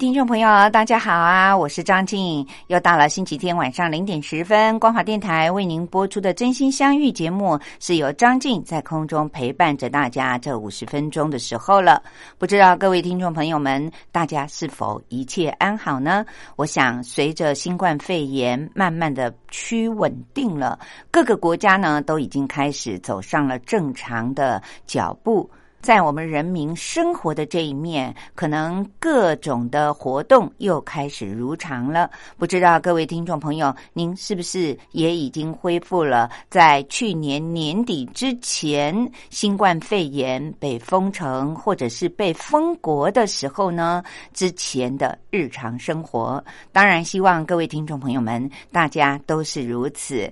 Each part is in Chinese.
听众朋友，大家好啊！我是张静，又到了星期天晚上零点十分，光华电台为您播出的《真心相遇》节目，是由张静在空中陪伴着大家这五十分钟的时候了。不知道各位听众朋友们，大家是否一切安好呢？我想，随着新冠肺炎慢慢的趋稳定了，各个国家呢都已经开始走上了正常的脚步。在我们人民生活的这一面，可能各种的活动又开始如常了。不知道各位听众朋友，您是不是也已经恢复了在去年年底之前新冠肺炎被封城或者是被封国的时候呢？之前的日常生活，当然希望各位听众朋友们大家都是如此。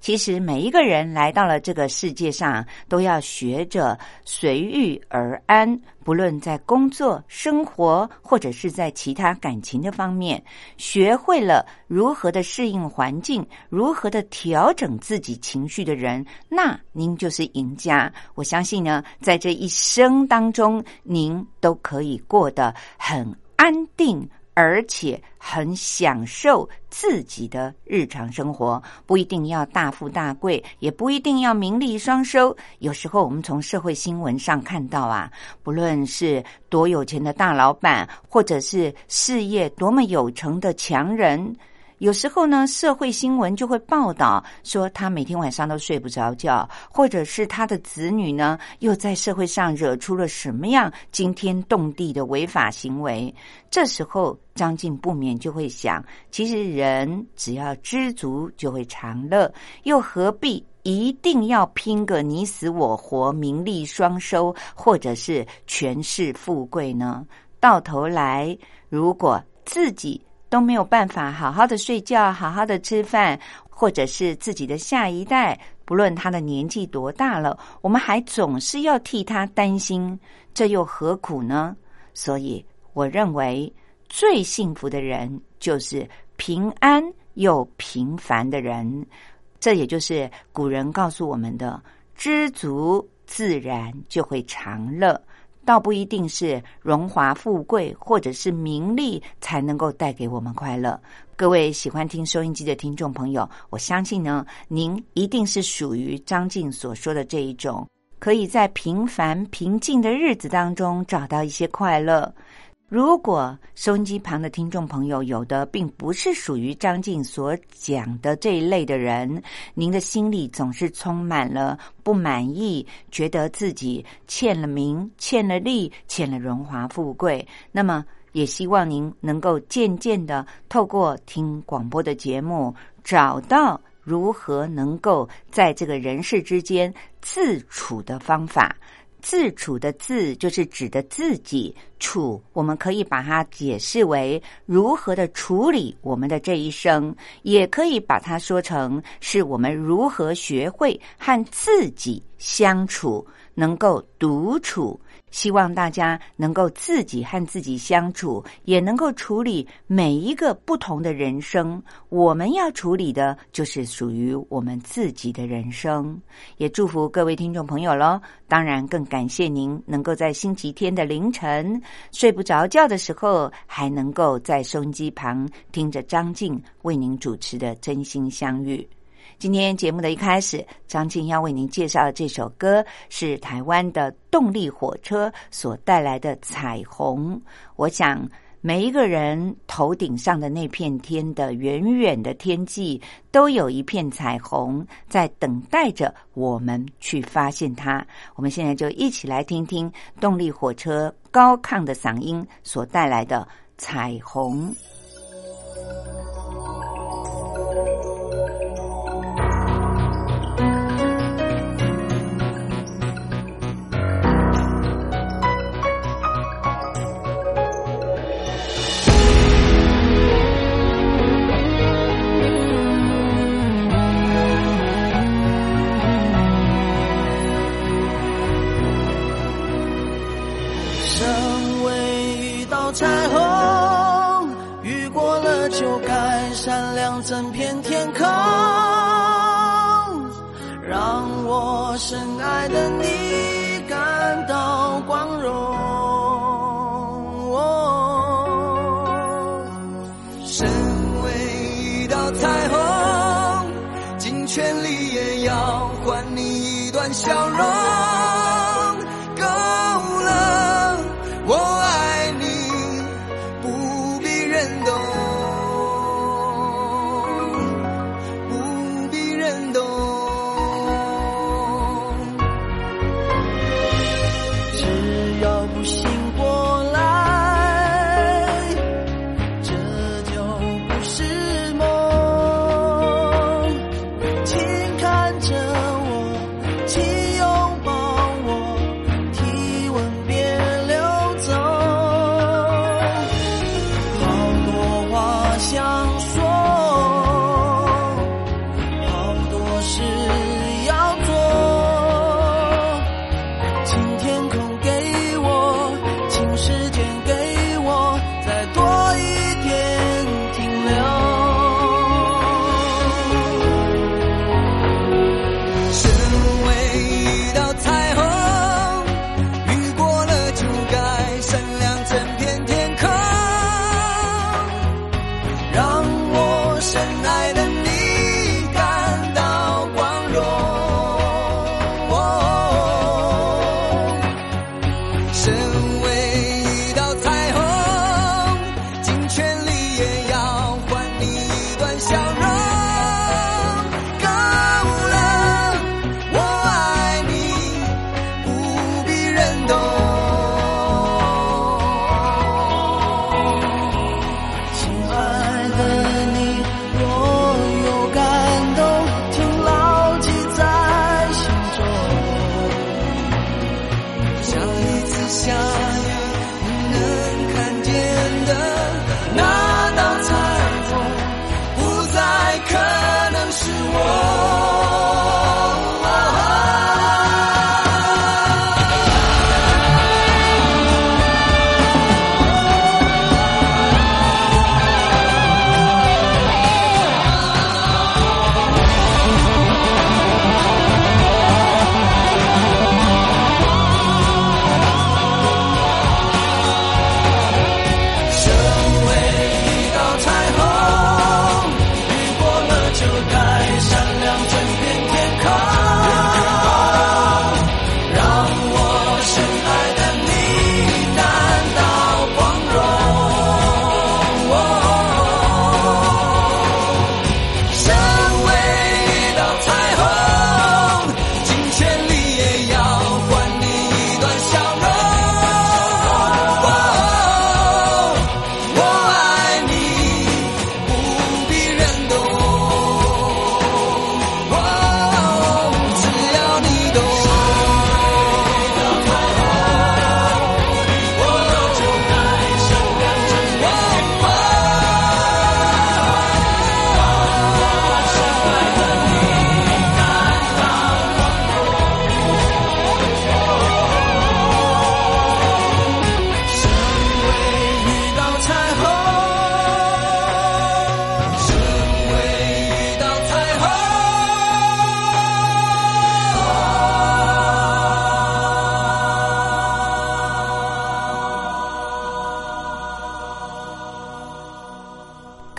其实每一个人来到了这个世界上，都要学着随遇而安。不论在工作、生活，或者是在其他感情的方面，学会了如何的适应环境，如何的调整自己情绪的人，那您就是赢家。我相信呢，在这一生当中，您都可以过得很安定。而且很享受自己的日常生活，不一定要大富大贵，也不一定要名利双收。有时候我们从社会新闻上看到啊，不论是多有钱的大老板，或者是事业多么有成的强人。有时候呢，社会新闻就会报道说他每天晚上都睡不着觉，或者是他的子女呢又在社会上惹出了什么样惊天动地的违法行为。这时候张静不免就会想：其实人只要知足就会长乐，又何必一定要拼个你死我活、名利双收，或者是权势富贵呢？到头来，如果自己。都没有办法好好的睡觉，好好的吃饭，或者是自己的下一代，不论他的年纪多大了，我们还总是要替他担心，这又何苦呢？所以，我认为最幸福的人就是平安又平凡的人。这也就是古人告诉我们的：知足自然就会长乐。倒不一定是荣华富贵或者是名利才能够带给我们快乐。各位喜欢听收音机的听众朋友，我相信呢，您一定是属于张静所说的这一种，可以在平凡平静的日子当中找到一些快乐。如果收音机旁的听众朋友有的并不是属于张静所讲的这一类的人，您的心里总是充满了不满意，觉得自己欠了名、欠了利、欠了荣华富贵，那么也希望您能够渐渐的透过听广播的节目，找到如何能够在这个人世之间自处的方法。自处的“自”就是指的自己处，我们可以把它解释为如何的处理我们的这一生，也可以把它说成是我们如何学会和自己相处，能够独处。希望大家能够自己和自己相处，也能够处理每一个不同的人生。我们要处理的就是属于我们自己的人生。也祝福各位听众朋友喽！当然，更感谢您能够在星期天的凌晨睡不着觉的时候，还能够在收音机旁听着张静为您主持的《真心相遇》。今天节目的一开始张静要为您介绍的这首歌是台湾的动力火车所带来的彩虹。我想每一个人头顶上的那片天的远远的天际都有一片彩虹在等待着我们去发现它。我们现在就一起来听听动力火车高亢的嗓音所带来的彩虹。的你感到光荣。身为一道彩虹，尽全力也要换你一段笑容。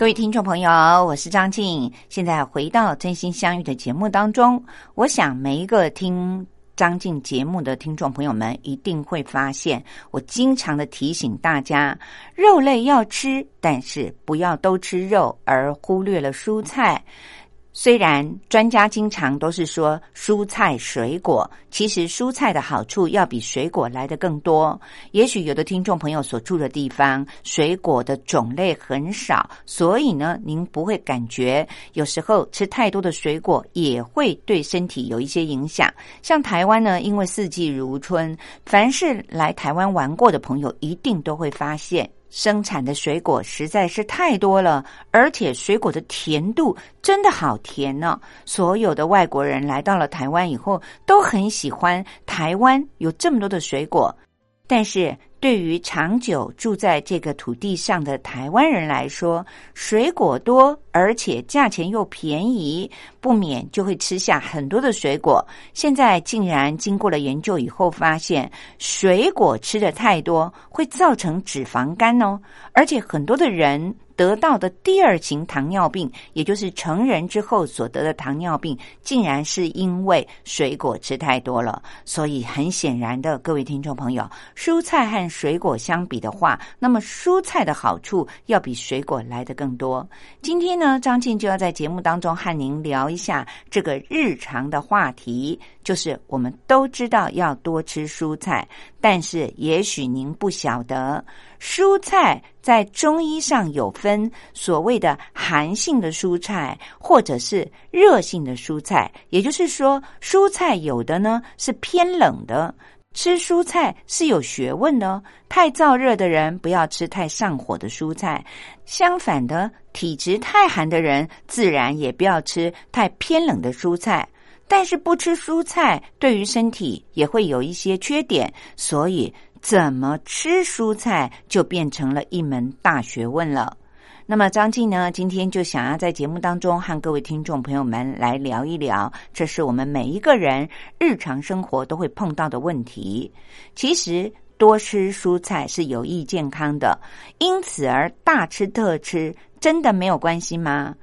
各位听众朋友我是张静现在回到真心相遇的节目当中我想每一个听张静节目的听众朋友们一定会发现我经常的提醒大家肉类要吃但是不要都吃肉而忽略了蔬菜。虽然专家经常都是说蔬菜水果，其实蔬菜的好处要比水果来的更多。也许有的听众朋友所住的地方水果的种类很少，所以呢，您不会感觉有时候吃太多的水果也会对身体有一些影响。像台湾呢，因为四季如春，凡是来台湾玩过的朋友，一定都会发现。生产的水果实在是太多了，而且水果的甜度真的好甜呢。所有的外国人来到了台湾以后，都很喜欢台湾有这么多的水果，但是。对于长久住在这个土地上的台湾人来说，水果多，而且价钱又便宜，不免就会吃下很多的水果。现在竟然经过了研究以后，发现水果吃的太多会造成脂肪肝哦，而且很多的人。得到的第二型糖尿病，也就是成人之后所得的糖尿病，竟然是因为水果吃太多了。所以很显然的，各位听众朋友，蔬菜和水果相比的话，那么蔬菜的好处要比水果来的更多。今天呢，张静就要在节目当中和您聊一下这个日常的话题，就是我们都知道要多吃蔬菜，但是也许您不晓得。蔬菜在中医上有分所谓的寒性的蔬菜，或者是热性的蔬菜。也就是说，蔬菜有的呢是偏冷的，吃蔬菜是有学问的。太燥热的人不要吃太上火的蔬菜，相反的，体质太寒的人自然也不要吃太偏冷的蔬菜。但是不吃蔬菜对于身体也会有一些缺点，所以。怎么吃蔬菜就变成了一门大学问了。那么张静呢，今天就想要在节目当中和各位听众朋友们来聊一聊，这是我们每一个人日常生活都会碰到的问题。其实多吃蔬菜是有益健康的，因此而大吃特吃，真的没有关系吗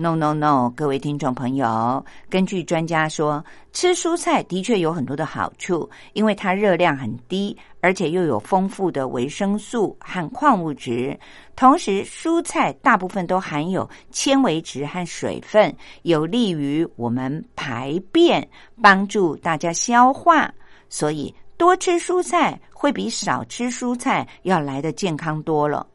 ？No no no，各位听众朋友，根据专家说，吃蔬菜的确有很多的好处，因为它热量很低，而且又有丰富的维生素和矿物质。同时，蔬菜大部分都含有纤维质和水分，有利于我们排便，帮助大家消化。所以，多吃蔬菜会比少吃蔬菜要来的健康多了。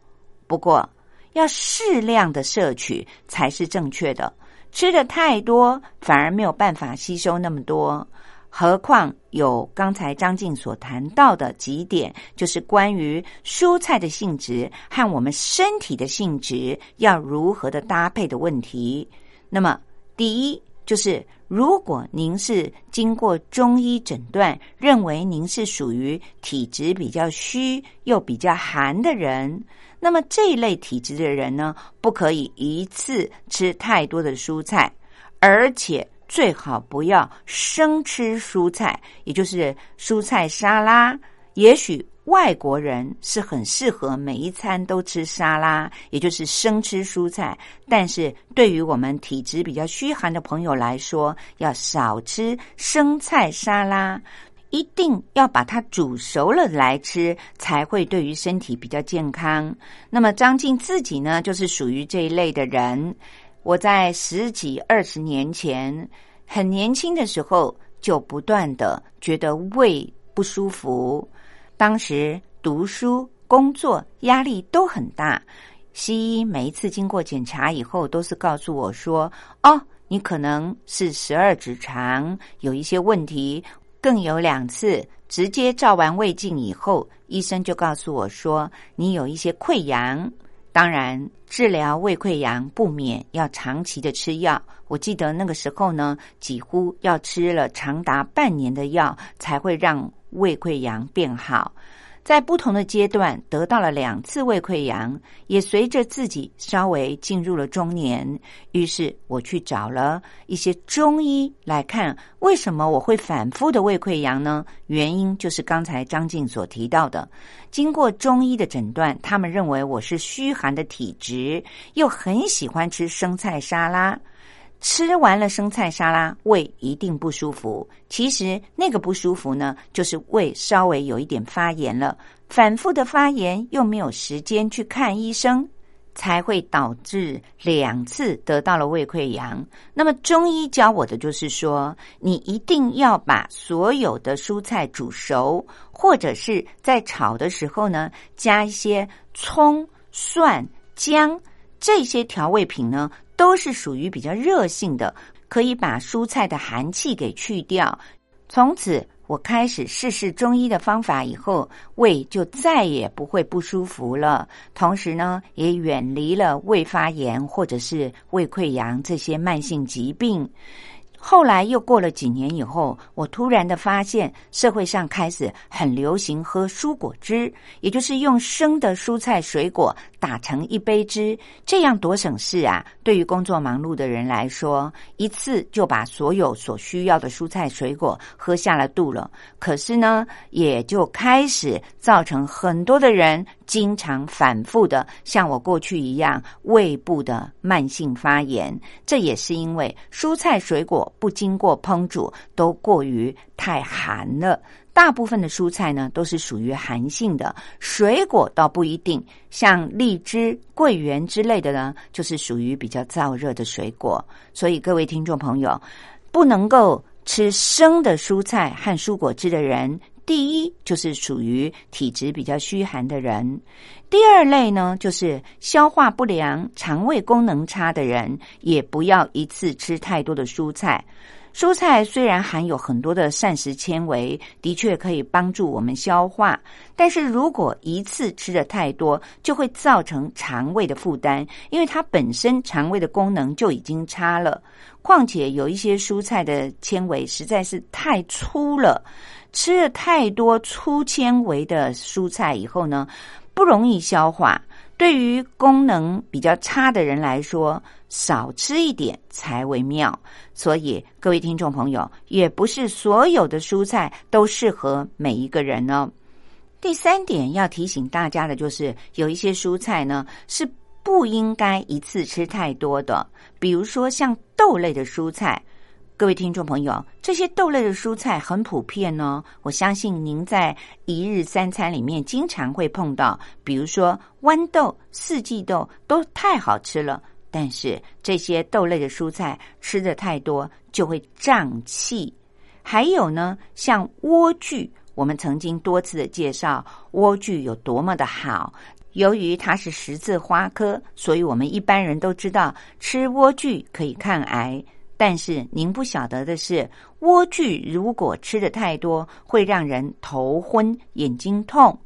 不过，要适量的摄取才是正确的，吃的太多反而没有办法吸收那么多。何况有刚才张静所谈到的几点，就是关于蔬菜的性质和我们身体的性质要如何的搭配的问题。那么，第一就是，如果您是经过中医诊断，认为您是属于体质比较虚又比较寒的人。那么这一类体质的人呢，不可以一次吃太多的蔬菜，而且最好不要生吃蔬菜，也就是蔬菜沙拉。也许外国人是很适合每一餐都吃沙拉，也就是生吃蔬菜。但是对于我们体质比较虚寒的朋友来说，要少吃生菜沙拉。一定要把它煮熟了来吃，才会对于身体比较健康。那么张静自己呢，就是属于这一类的人。我在十几二十年前，很年轻的时候，就不断的觉得胃不舒服。当时读书、工作压力都很大，西医每一次经过检查以后，都是告诉我说：“哦，你可能是十二指肠有一些问题。”更有两次，直接照完胃镜以后，医生就告诉我说：“你有一些溃疡。”当然，治疗胃溃疡不免要长期的吃药。我记得那个时候呢，几乎要吃了长达半年的药，才会让胃溃疡变好。在不同的阶段得到了两次胃溃疡，也随着自己稍微进入了中年，于是我去找了一些中医来看，为什么我会反复的胃溃疡呢？原因就是刚才张静所提到的，经过中医的诊断，他们认为我是虚寒的体质，又很喜欢吃生菜沙拉。吃完了生菜沙拉，胃一定不舒服。其实那个不舒服呢，就是胃稍微有一点发炎了，反复的发炎又没有时间去看医生，才会导致两次得到了胃溃疡。那么中医教我的就是说，你一定要把所有的蔬菜煮熟，或者是在炒的时候呢，加一些葱、蒜、姜这些调味品呢。都是属于比较热性的，可以把蔬菜的寒气给去掉。从此，我开始试试中医的方法以后，胃就再也不会不舒服了。同时呢，也远离了胃发炎或者是胃溃疡这些慢性疾病。后来又过了几年以后，我突然的发现，社会上开始很流行喝蔬果汁，也就是用生的蔬菜水果打成一杯汁，这样多省事啊！对于工作忙碌的人来说，一次就把所有所需要的蔬菜水果喝下了肚了。可是呢，也就开始造成很多的人经常反复的像我过去一样胃部的慢性发炎，这也是因为蔬菜水果。不经过烹煮都过于太寒了。大部分的蔬菜呢都是属于寒性的，水果倒不一定。像荔枝、桂圆之类的呢，就是属于比较燥热的水果。所以各位听众朋友，不能够吃生的蔬菜和蔬果汁的人，第一就是属于体质比较虚寒的人。第二类呢，就是消化不良、肠胃功能差的人，也不要一次吃太多的蔬菜。蔬菜虽然含有很多的膳食纤维，的确可以帮助我们消化，但是如果一次吃的太多，就会造成肠胃的负担，因为它本身肠胃的功能就已经差了。况且有一些蔬菜的纤维实在是太粗了，吃了太多粗纤维的蔬菜以后呢？不容易消化，对于功能比较差的人来说，少吃一点才为妙。所以，各位听众朋友，也不是所有的蔬菜都适合每一个人呢。第三点要提醒大家的就是，有一些蔬菜呢是不应该一次吃太多的，比如说像豆类的蔬菜。各位听众朋友，这些豆类的蔬菜很普遍哦。我相信您在一日三餐里面经常会碰到，比如说豌豆、四季豆都太好吃了。但是这些豆类的蔬菜吃的太多就会胀气。还有呢，像莴苣，我们曾经多次的介绍莴苣有多么的好。由于它是十字花科，所以我们一般人都知道吃莴苣可以抗癌。但是您不晓得的是，莴苣如果吃的太多，会让人头昏、眼睛痛。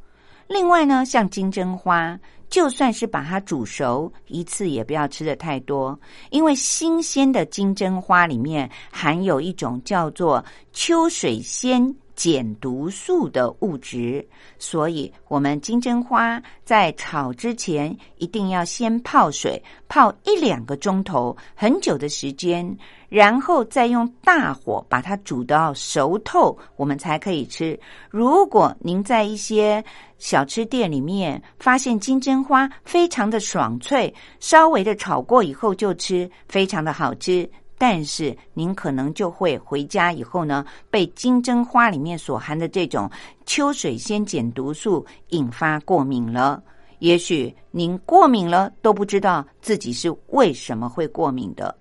另外呢，像金针花，就算是把它煮熟，一次也不要吃的太多，因为新鲜的金针花里面含有一种叫做秋水仙。减毒素的物质，所以我们金针花在炒之前一定要先泡水，泡一两个钟头，很久的时间，然后再用大火把它煮到熟透，我们才可以吃。如果您在一些小吃店里面发现金针花非常的爽脆，稍微的炒过以后就吃，非常的好吃。但是您可能就会回家以后呢，被金针花里面所含的这种秋水仙碱毒素引发过敏了。也许您过敏了都不知道自己是为什么会过敏的。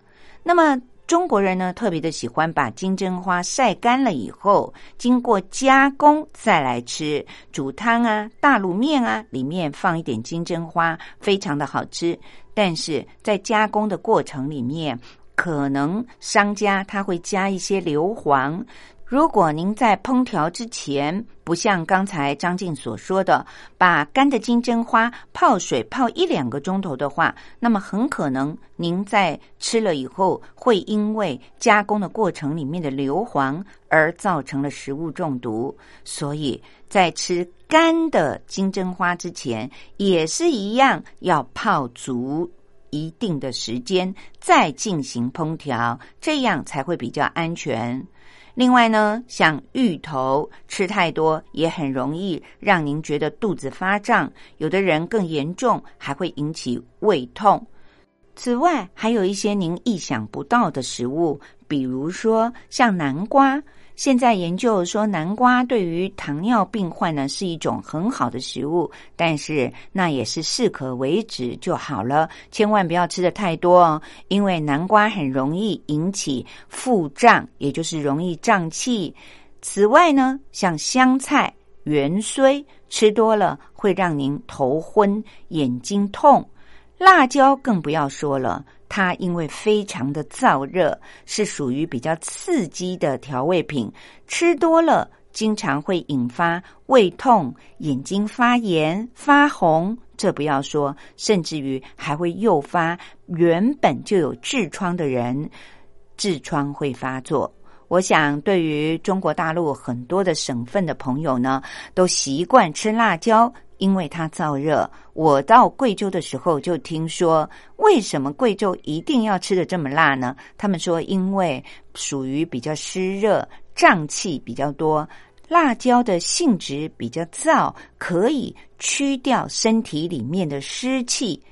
那么中国人呢，特别的喜欢把金针花晒干了以后，经过加工再来吃，煮汤啊、大卤面啊，里面放一点金针花，非常的好吃。但是在加工的过程里面，可能商家他会加一些硫磺。如果您在烹调之前，不像刚才张静所说的，把干的金针花泡水泡一两个钟头的话，那么很可能您在吃了以后，会因为加工的过程里面的硫磺而造成了食物中毒。所以在吃干的金针花之前，也是一样要泡足。一定的时间再进行烹调，这样才会比较安全。另外呢，像芋头吃太多也很容易让您觉得肚子发胀，有的人更严重，还会引起胃痛。此外，还有一些您意想不到的食物，比如说像南瓜。现在研究说，南瓜对于糖尿病患呢是一种很好的食物，但是那也是适可为止就好了，千万不要吃的太多哦，因为南瓜很容易引起腹胀，也就是容易胀气。此外呢，像香菜、芫荽吃多了会让您头昏、眼睛痛，辣椒更不要说了。它因为非常的燥热，是属于比较刺激的调味品，吃多了经常会引发胃痛、眼睛发炎、发红。这不要说，甚至于还会诱发原本就有痔疮的人痔疮会发作。我想，对于中国大陆很多的省份的朋友呢，都习惯吃辣椒。因为它燥热，我到贵州的时候就听说，为什么贵州一定要吃的这么辣呢？他们说，因为属于比较湿热、胀气比较多，辣椒的性质比较燥，可以驱掉身体里面的湿气。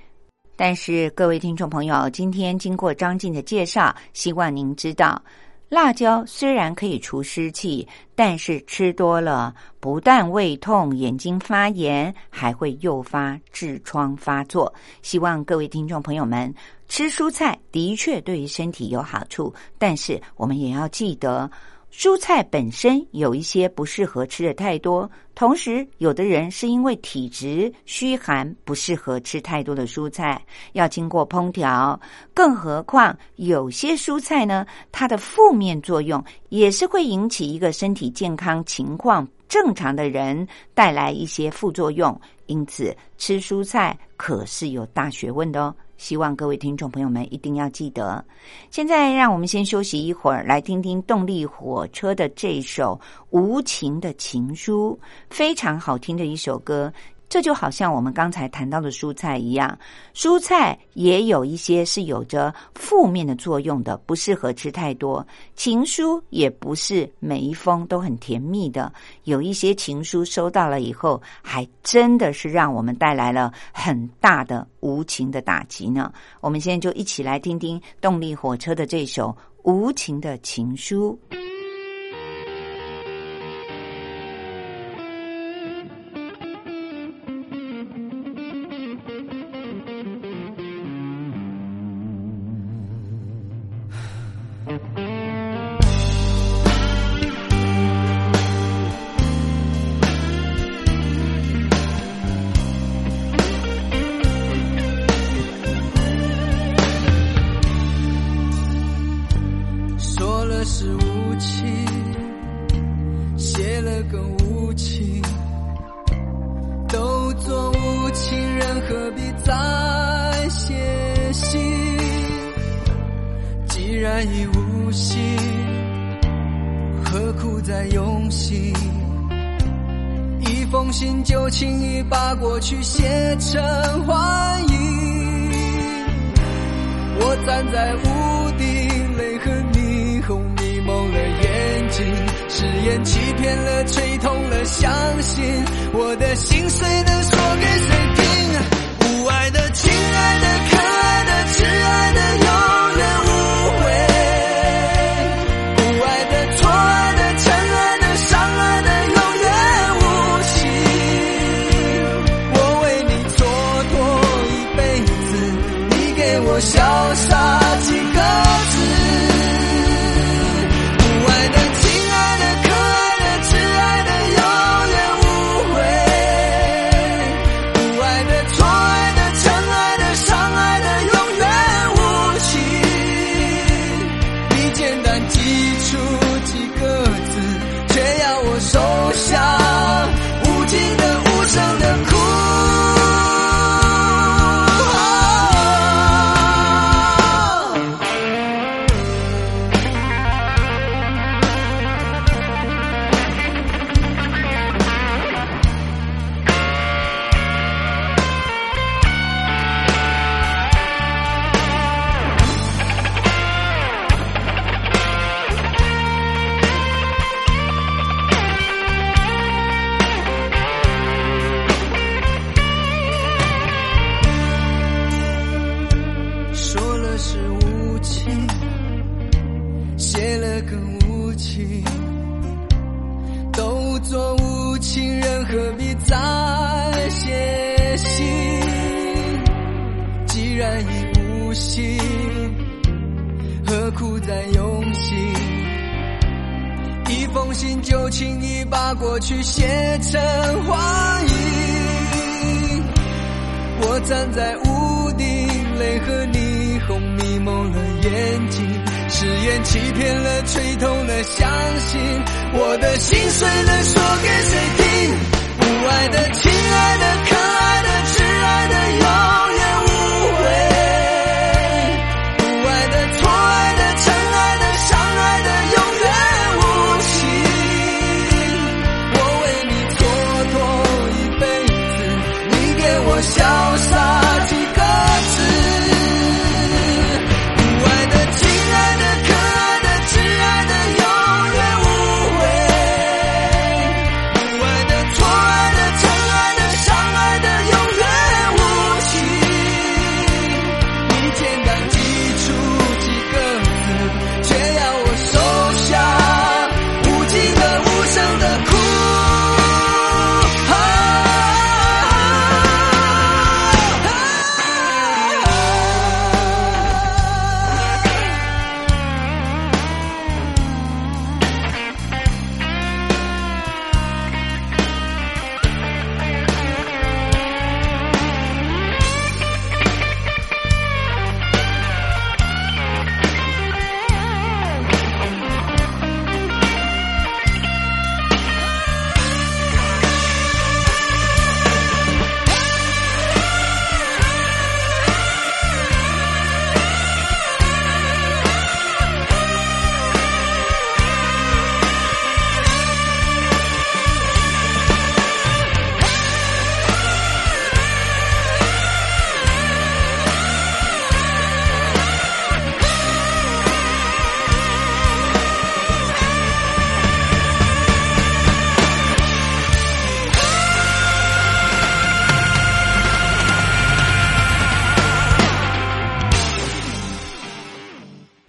但是，各位听众朋友，今天经过张静的介绍，希望您知道。辣椒虽然可以除湿气，但是吃多了不但胃痛、眼睛发炎，还会诱发痔疮发作。希望各位听众朋友们吃蔬菜的确对于身体有好处，但是我们也要记得。蔬菜本身有一些不适合吃的太多，同时有的人是因为体质虚寒，不适合吃太多的蔬菜，要经过烹调。更何况有些蔬菜呢，它的负面作用也是会引起一个身体健康情况正常的人带来一些副作用。因此，吃蔬菜可是有大学问的哦。希望各位听众朋友们一定要记得。现在，让我们先休息一会儿，来听听动力火车的这首《无情的情书》，非常好听的一首歌。这就好像我们刚才谈到的蔬菜一样，蔬菜也有一些是有着负面的作用的，不适合吃太多。情书也不是每一封都很甜蜜的，有一些情书收到了以后，还真的是让我们带来了很大的无情的打击呢。我们现在就一起来听听动力火车的这首《无情的情书》。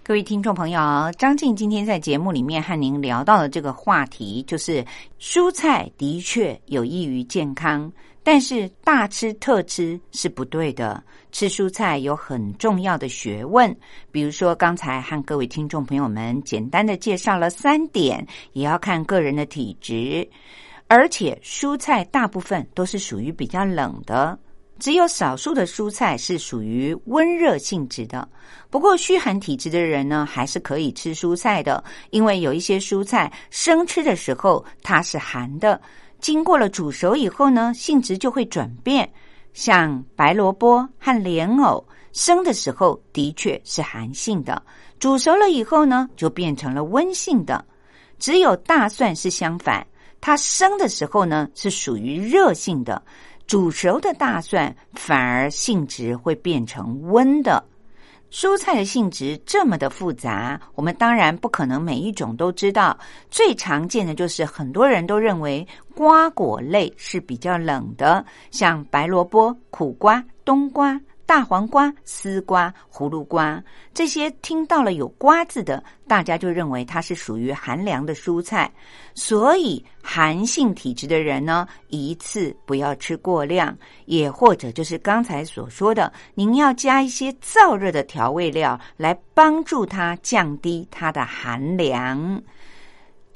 各位听众朋友，张静今天在节目里面和您聊到的这个话题，就是蔬菜的确有益于健康，但是大吃特吃是不对的。吃蔬菜有很重要的学问，比如说刚才和各位听众朋友们简单的介绍了三点，也要看个人的体质，而且蔬菜大部分都是属于比较冷的。只有少数的蔬菜是属于温热性质的，不过虚寒体质的人呢，还是可以吃蔬菜的，因为有一些蔬菜生吃的时候它是寒的，经过了煮熟以后呢，性质就会转变。像白萝卜和莲藕，生的时候的确是寒性的，煮熟了以后呢，就变成了温性的。只有大蒜是相反，它生的时候呢是属于热性的。煮熟的大蒜反而性质会变成温的。蔬菜的性质这么的复杂，我们当然不可能每一种都知道。最常见的就是很多人都认为瓜果类是比较冷的，像白萝卜、苦瓜、冬瓜。大黄瓜、丝瓜、葫芦瓜这些听到了有“瓜”字的，大家就认为它是属于寒凉的蔬菜。所以寒性体质的人呢，一次不要吃过量，也或者就是刚才所说的，您要加一些燥热的调味料来帮助它降低它的寒凉。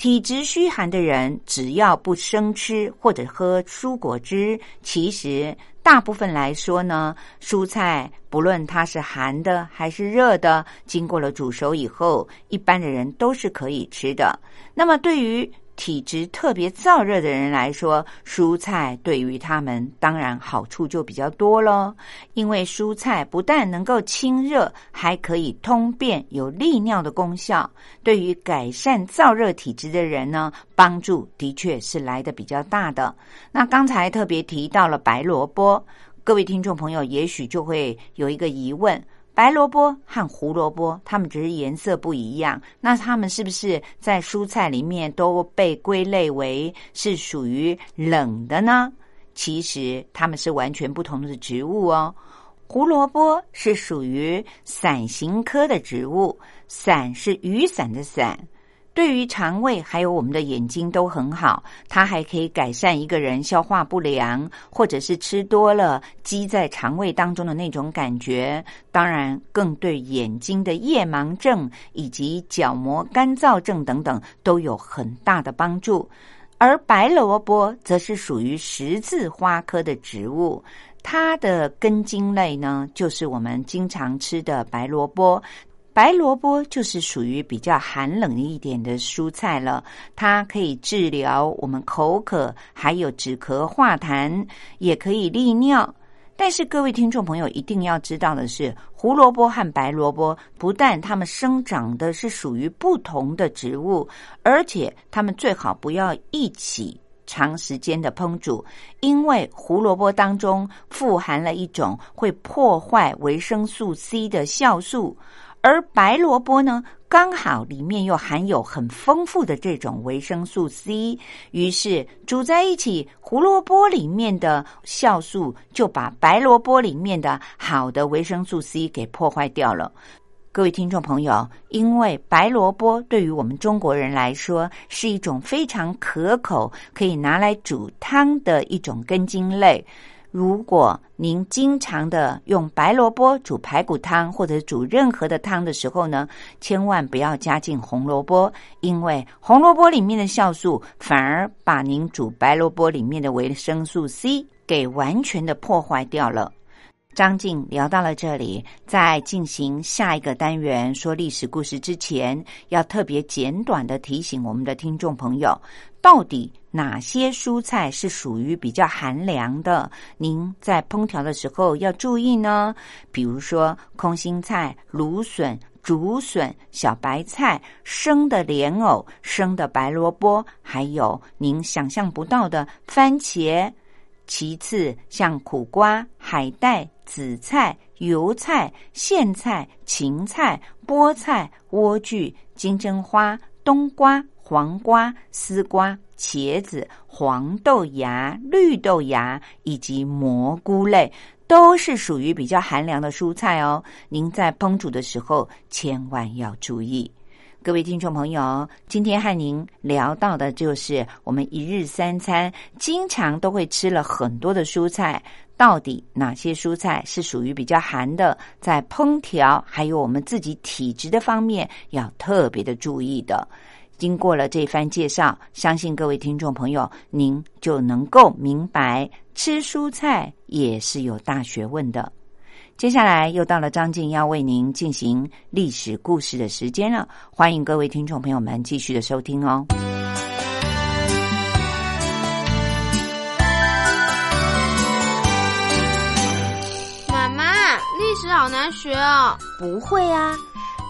体质虚寒的人，只要不生吃或者喝蔬果汁，其实大部分来说呢，蔬菜不论它是寒的还是热的，经过了煮熟以后，一般的人都是可以吃的。那么对于体质特别燥热的人来说，蔬菜对于他们当然好处就比较多喽。因为蔬菜不但能够清热，还可以通便，有利尿的功效。对于改善燥热体质的人呢，帮助的确是来的比较大的。那刚才特别提到了白萝卜，各位听众朋友也许就会有一个疑问。白萝卜和胡萝卜，它们只是颜色不一样，那它们是不是在蔬菜里面都被归类为是属于冷的呢？其实它们是完全不同的植物哦。胡萝卜是属于伞形科的植物，伞是雨伞的伞，对于肠胃还有我们的眼睛都很好，它还可以改善一个人消化不良，或者是吃多了积在肠胃当中的那种感觉。当然，更对眼睛的夜盲症以及角膜干燥症等等都有很大的帮助。而白萝卜则是属于十字花科的植物，它的根茎类呢，就是我们经常吃的白萝卜。白萝卜就是属于比较寒冷一点的蔬菜了，它可以治疗我们口渴，还有止咳化痰，也可以利尿。但是各位听众朋友一定要知道的是，胡萝卜和白萝卜不但它们生长的是属于不同的植物，而且它们最好不要一起长时间的烹煮，因为胡萝卜当中富含了一种会破坏维生素 C 的酵素。而白萝卜呢，刚好里面又含有很丰富的这种维生素 C，于是煮在一起，胡萝卜里面的酵素就把白萝卜里面的好的维生素 C 给破坏掉了。各位听众朋友，因为白萝卜对于我们中国人来说是一种非常可口、可以拿来煮汤的一种根茎类。如果您经常的用白萝卜煮排骨汤或者煮任何的汤的时候呢，千万不要加进红萝卜，因为红萝卜里面的酵素反而把您煮白萝卜里面的维生素 C 给完全的破坏掉了。张静聊到了这里，在进行下一个单元说历史故事之前，要特别简短的提醒我们的听众朋友，到底哪些蔬菜是属于比较寒凉的？您在烹调的时候要注意呢。比如说空心菜、芦笋、竹笋、小白菜、生的莲藕、生的白萝卜，还有您想象不到的番茄。其次，像苦瓜、海带。紫菜、油菜、苋菜、芹菜、菠菜、莴苣、金针花、冬瓜、黄瓜、丝瓜、茄子、黄豆芽、绿豆芽以及蘑菇类，都是属于比较寒凉的蔬菜哦。您在烹煮的时候，千万要注意。各位听众朋友，今天和您聊到的就是我们一日三餐经常都会吃了很多的蔬菜，到底哪些蔬菜是属于比较寒的？在烹调还有我们自己体质的方面，要特别的注意的。经过了这番介绍，相信各位听众朋友，您就能够明白，吃蔬菜也是有大学问的。接下来又到了张静要为您进行历史故事的时间了，欢迎各位听众朋友们继续的收听哦。妈妈，历史好难学哦。不会啊，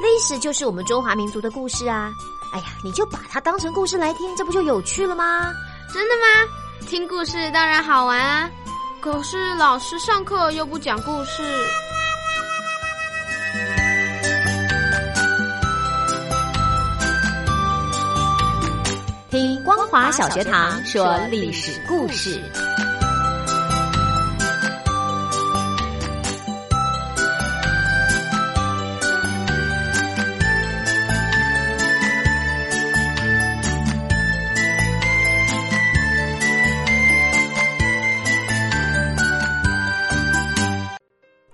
历史就是我们中华民族的故事啊。哎呀，你就把它当成故事来听，这不就有趣了吗？真的吗？听故事当然好玩啊。可是老师上课又不讲故事。听光华小学堂说历史故事。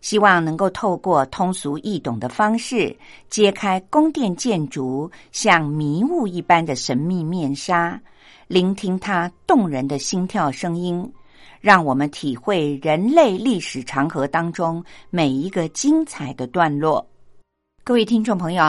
希望能够透过通俗易懂的方式，揭开宫殿建筑像迷雾一般的神秘面纱，聆听它动人的心跳声音，让我们体会人类历史长河当中每一个精彩的段落。各位听众朋友，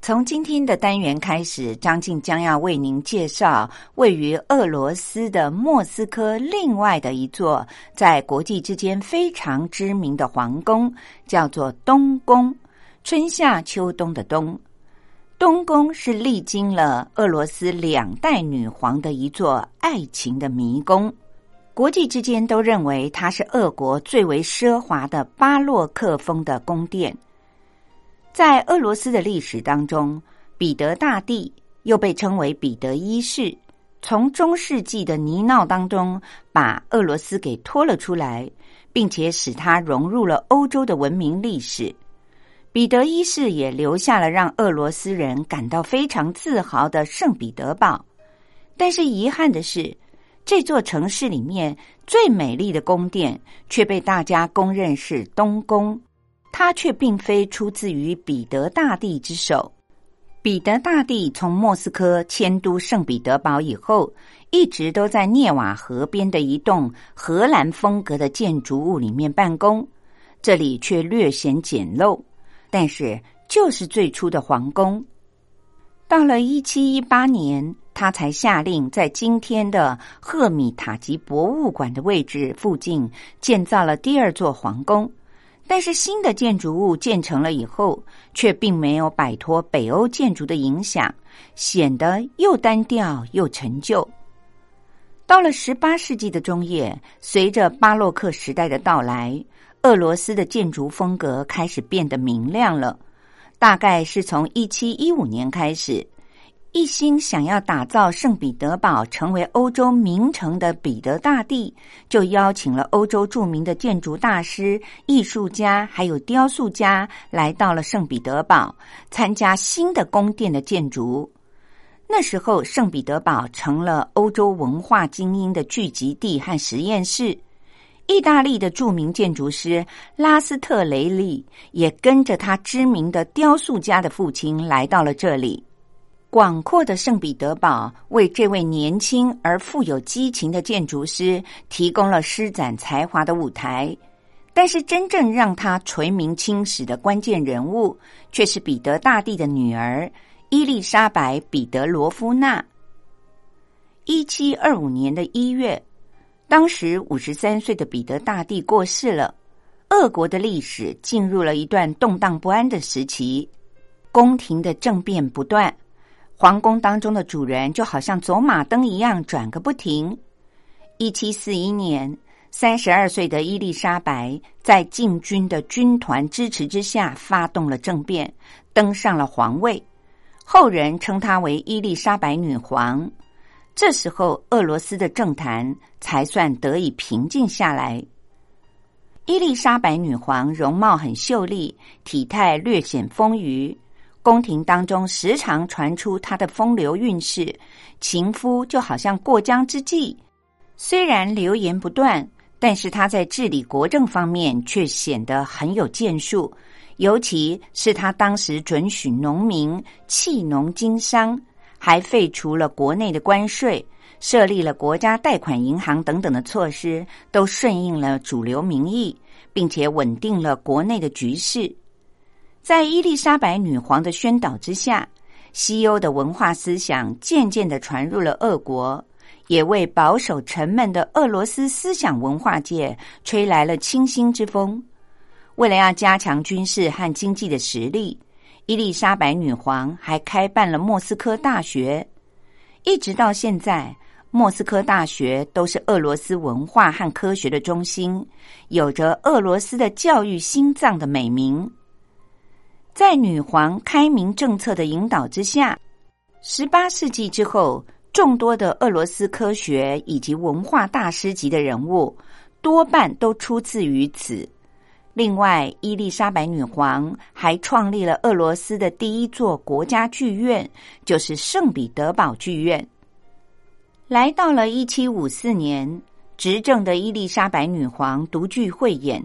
从今天的单元开始，张静将要为您介绍位于俄罗斯的莫斯科另外的一座在国际之间非常知名的皇宫，叫做东宫。春夏秋冬的冬，东宫是历经了俄罗斯两代女皇的一座爱情的迷宫，国际之间都认为它是俄国最为奢华的巴洛克风的宫殿。在俄罗斯的历史当中，彼得大帝又被称为彼得一世，从中世纪的泥淖当中把俄罗斯给拖了出来，并且使它融入了欧洲的文明历史。彼得一世也留下了让俄罗斯人感到非常自豪的圣彼得堡。但是遗憾的是，这座城市里面最美丽的宫殿却被大家公认是东宫。它却并非出自于彼得大帝之手。彼得大帝从莫斯科迁都圣彼得堡以后，一直都在涅瓦河边的一栋荷兰风格的建筑物里面办公。这里却略显简陋，但是就是最初的皇宫。到了一七一八年，他才下令在今天的赫米塔吉博物馆的位置附近建造了第二座皇宫。但是新的建筑物建成了以后，却并没有摆脱北欧建筑的影响，显得又单调又陈旧。到了十八世纪的中叶，随着巴洛克时代的到来，俄罗斯的建筑风格开始变得明亮了。大概是从一七一五年开始，一心想要打造圣彼得堡成为欧洲名城的彼得大帝，就邀请了欧洲著名的建筑大师、艺术家还有雕塑家来到了圣彼得堡，参加新的宫殿的建筑。那时候，圣彼得堡成了欧洲文化精英的聚集地和实验室。意大利的著名建筑师拉斯特雷利也跟着他知名的雕塑家的父亲来到了这里。广阔的圣彼得堡为这位年轻而富有激情的建筑师提供了施展才华的舞台。但是，真正让他垂名青史的关键人物，却是彼得大帝的女儿。伊丽莎白·彼得罗夫娜，一七二五年的一月，当时五十三岁的彼得大帝过世了。俄国的历史进入了一段动荡不安的时期，宫廷的政变不断，皇宫当中的主人就好像走马灯一样转个不停。一七四一年，三十二岁的伊丽莎白在禁军的军团支持之下发动了政变，登上了皇位。后人称她为伊丽莎白女皇。这时候，俄罗斯的政坛才算得以平静下来。伊丽莎白女皇容貌很秀丽，体态略显丰腴。宫廷当中时常传出他的风流韵事，情夫就好像过江之鲫。虽然流言不断，但是他在治理国政方面却显得很有建树。尤其是他当时准许农民弃农经商，还废除了国内的关税，设立了国家贷款银行等等的措施，都顺应了主流民意，并且稳定了国内的局势。在伊丽莎白女皇的宣导之下，西欧的文化思想渐渐的传入了俄国，也为保守沉闷的俄罗斯思想文化界吹来了清新之风。为了要加强军事和经济的实力，伊丽莎白女皇还开办了莫斯科大学。一直到现在，莫斯科大学都是俄罗斯文化和科学的中心，有着“俄罗斯的教育心脏”的美名。在女皇开明政策的引导之下，十八世纪之后，众多的俄罗斯科学以及文化大师级的人物，多半都出自于此。另外，伊丽莎白女皇还创立了俄罗斯的第一座国家剧院，就是圣彼得堡剧院。来到了一七五四年，执政的伊丽莎白女皇独具慧眼，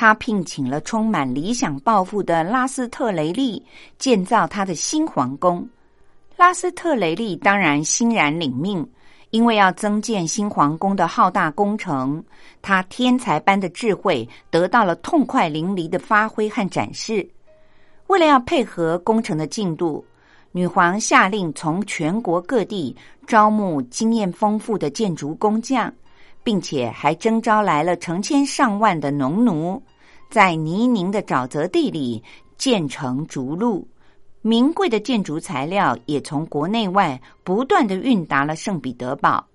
他聘请了充满理想抱负的拉斯特雷利建造他的新皇宫。拉斯特雷利当然欣然领命。因为要增建新皇宫的浩大工程，他天才般的智慧得到了痛快淋漓的发挥和展示。为了要配合工程的进度，女皇下令从全国各地招募经验丰富的建筑工匠，并且还征招来了成千上万的农奴，在泥泞的沼泽地里建成逐路。名贵的建筑材料也从国内外不断的运达了圣彼得堡。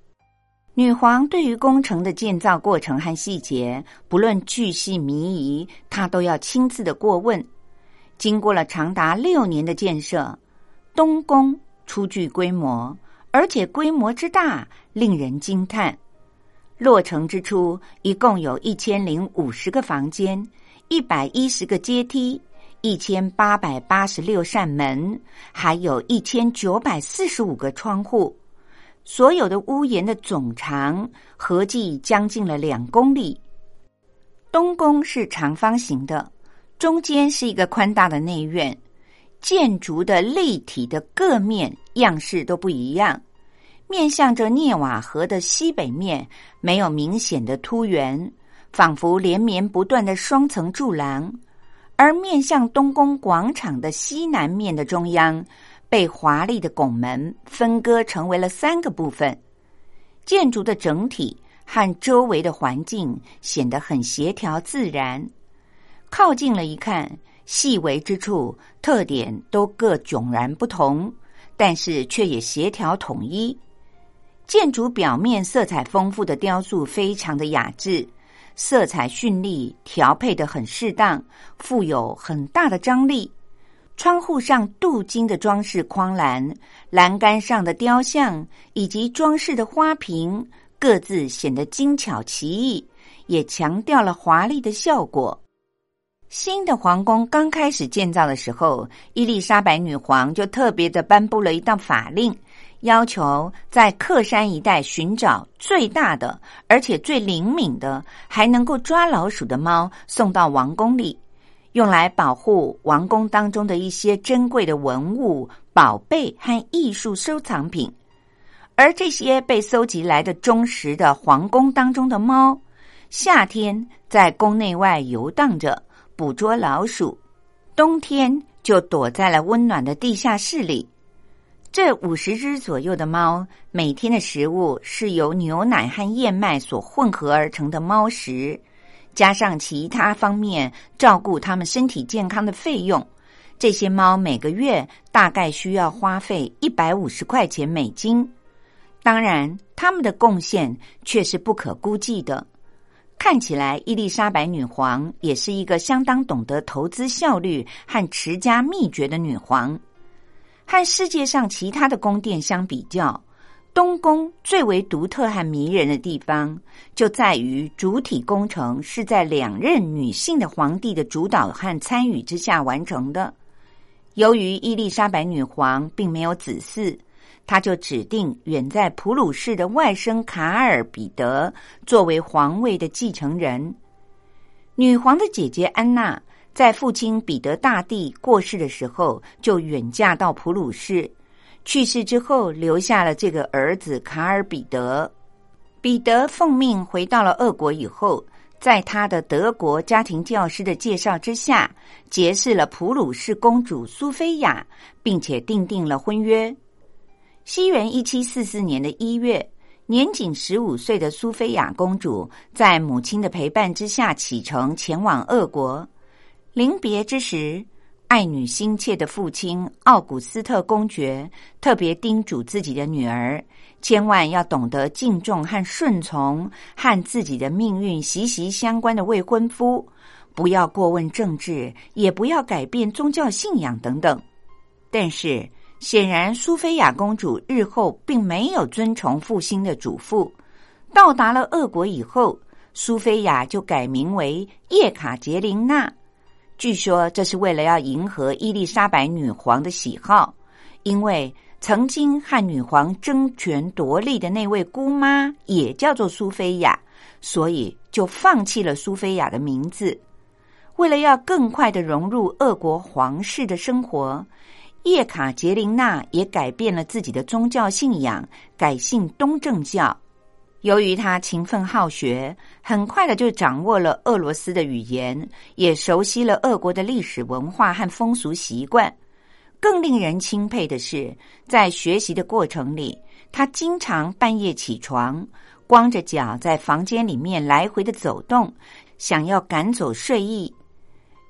女皇对于工程的建造过程和细节，不论巨细靡遗，她都要亲自的过问。经过了长达六年的建设，东宫初具规模，而且规模之大令人惊叹。落成之初，一共有一千零五十个房间，一百一十个阶梯。一千八百八十六扇门，还有一千九百四十五个窗户，所有的屋檐的总长合计将近了两公里。东宫是长方形的，中间是一个宽大的内院，建筑的立体的各面样式都不一样。面向着涅瓦河的西北面，没有明显的凸圆，仿佛连绵不断的双层柱廊。而面向东宫广场的西南面的中央，被华丽的拱门分割成为了三个部分。建筑的整体和周围的环境显得很协调自然。靠近了一看，细微之处特点都各迥然不同，但是却也协调统一。建筑表面色彩丰富的雕塑非常的雅致，色彩绚丽，调配的很适当，富有很大的张力。窗户上镀金的装饰框栏、栏杆上的雕像以及装饰的花瓶，各自显得精巧奇异，也强调了华丽的效果。新的皇宫刚开始建造的时候，伊丽莎白女皇就特别的颁布了一道法令，要求在克山一带寻找最大的，而且最灵敏的，还能够抓老鼠的猫，送到王宫里。用来保护王宫当中的一些珍贵的文物、宝贝和艺术收藏品，而这些被搜集来的忠实的皇宫当中的猫，夏天在宫内外游荡着，捕捉老鼠；冬天就躲在了温暖的地下室里。这五十只左右的猫，每天的食物是由牛奶和燕麦所混合而成的猫食。加上其他方面照顾它们身体健康的费用，这些猫每个月大概需要花费一百五十块钱美金。当然，他们的贡献却是不可估计的。看起来，伊丽莎白女皇也是一个相当懂得投资效率和持家秘诀的女皇。和世界上其他的宫殿相比较。东宫最为独特和迷人的地方，就在于主体工程是在两任女性的皇帝的主导和参与之下完成的。由于伊丽莎白女皇并没有子嗣，她就指定远在普鲁士的外甥卡尔彼得作为皇位的继承人。女皇的姐姐安娜在父亲彼得大帝过世的时候，就远嫁到普鲁士。去世之后，留下了这个儿子卡尔彼得。彼得奉命回到了俄国以后，在他的德国家庭教师的介绍之下，结识了普鲁士公主苏菲亚，并且订定了婚约。西元一七四四年的一月，年仅十五岁的苏菲亚公主在母亲的陪伴之下启程前往俄国。临别之时。爱女心切的父亲奥古斯特公爵特别叮嘱自己的女儿，千万要懂得敬重和顺从和自己的命运息息相关的未婚夫，不要过问政治，也不要改变宗教信仰等等。但是，显然苏菲亚公主日后并没有遵从父亲的嘱咐。到达了俄国以后，苏菲亚就改名为叶卡捷琳娜。据说这是为了要迎合伊丽莎白女皇的喜好，因为曾经和女皇争权夺利的那位姑妈也叫做苏菲亚，所以就放弃了苏菲亚的名字。为了要更快的融入俄国皇室的生活，叶卡捷琳娜也改变了自己的宗教信仰，改信东正教。由于他勤奋好学，很快的就掌握了俄罗斯的语言，也熟悉了俄国的历史文化和风俗习惯。更令人钦佩的是，在学习的过程里，他经常半夜起床，光着脚在房间里面来回的走动，想要赶走睡意。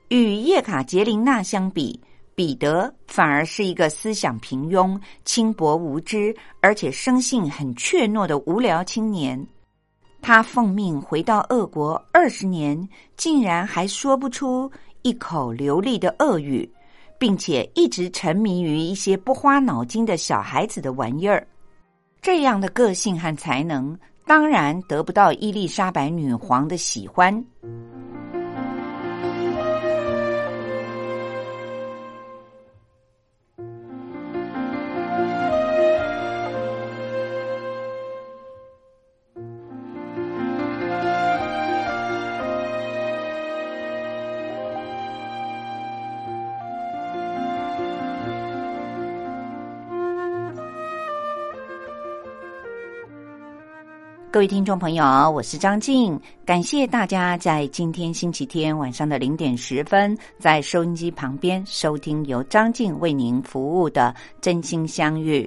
与叶卡捷琳娜相比，彼得反而是一个思想平庸、轻薄无知，而且生性很怯懦的无聊青年。他奉命回到俄国二十年，竟然还说不出一口流利的俄语，并且一直沉迷于一些不花脑筋的小孩子的玩意儿。这样的个性和才能，当然得不到伊丽莎白女皇的喜欢。各位听众朋友，我是张静，感谢大家在今天星期天晚上的零点十分，在收音机旁边收听由张静为您服务的《真心相遇》。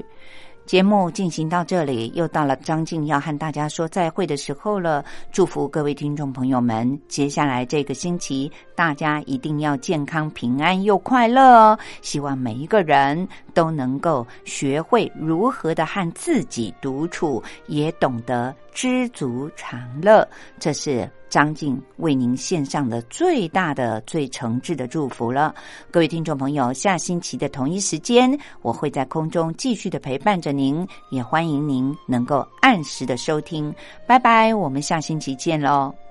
节目进行到这里，又到了张静要和大家说再会的时候了。祝福各位听众朋友们，接下来这个星期大家一定要健康、平安又快乐哦！希望每一个人都能够学会如何的和自己独处，也懂得知足常乐。这是。张静为您献上的最大的、最诚挚的祝福了，各位听众朋友，下星期的同一时间，我会在空中继续的陪伴着您，也欢迎您能够按时的收听。拜拜，我们下星期见喽。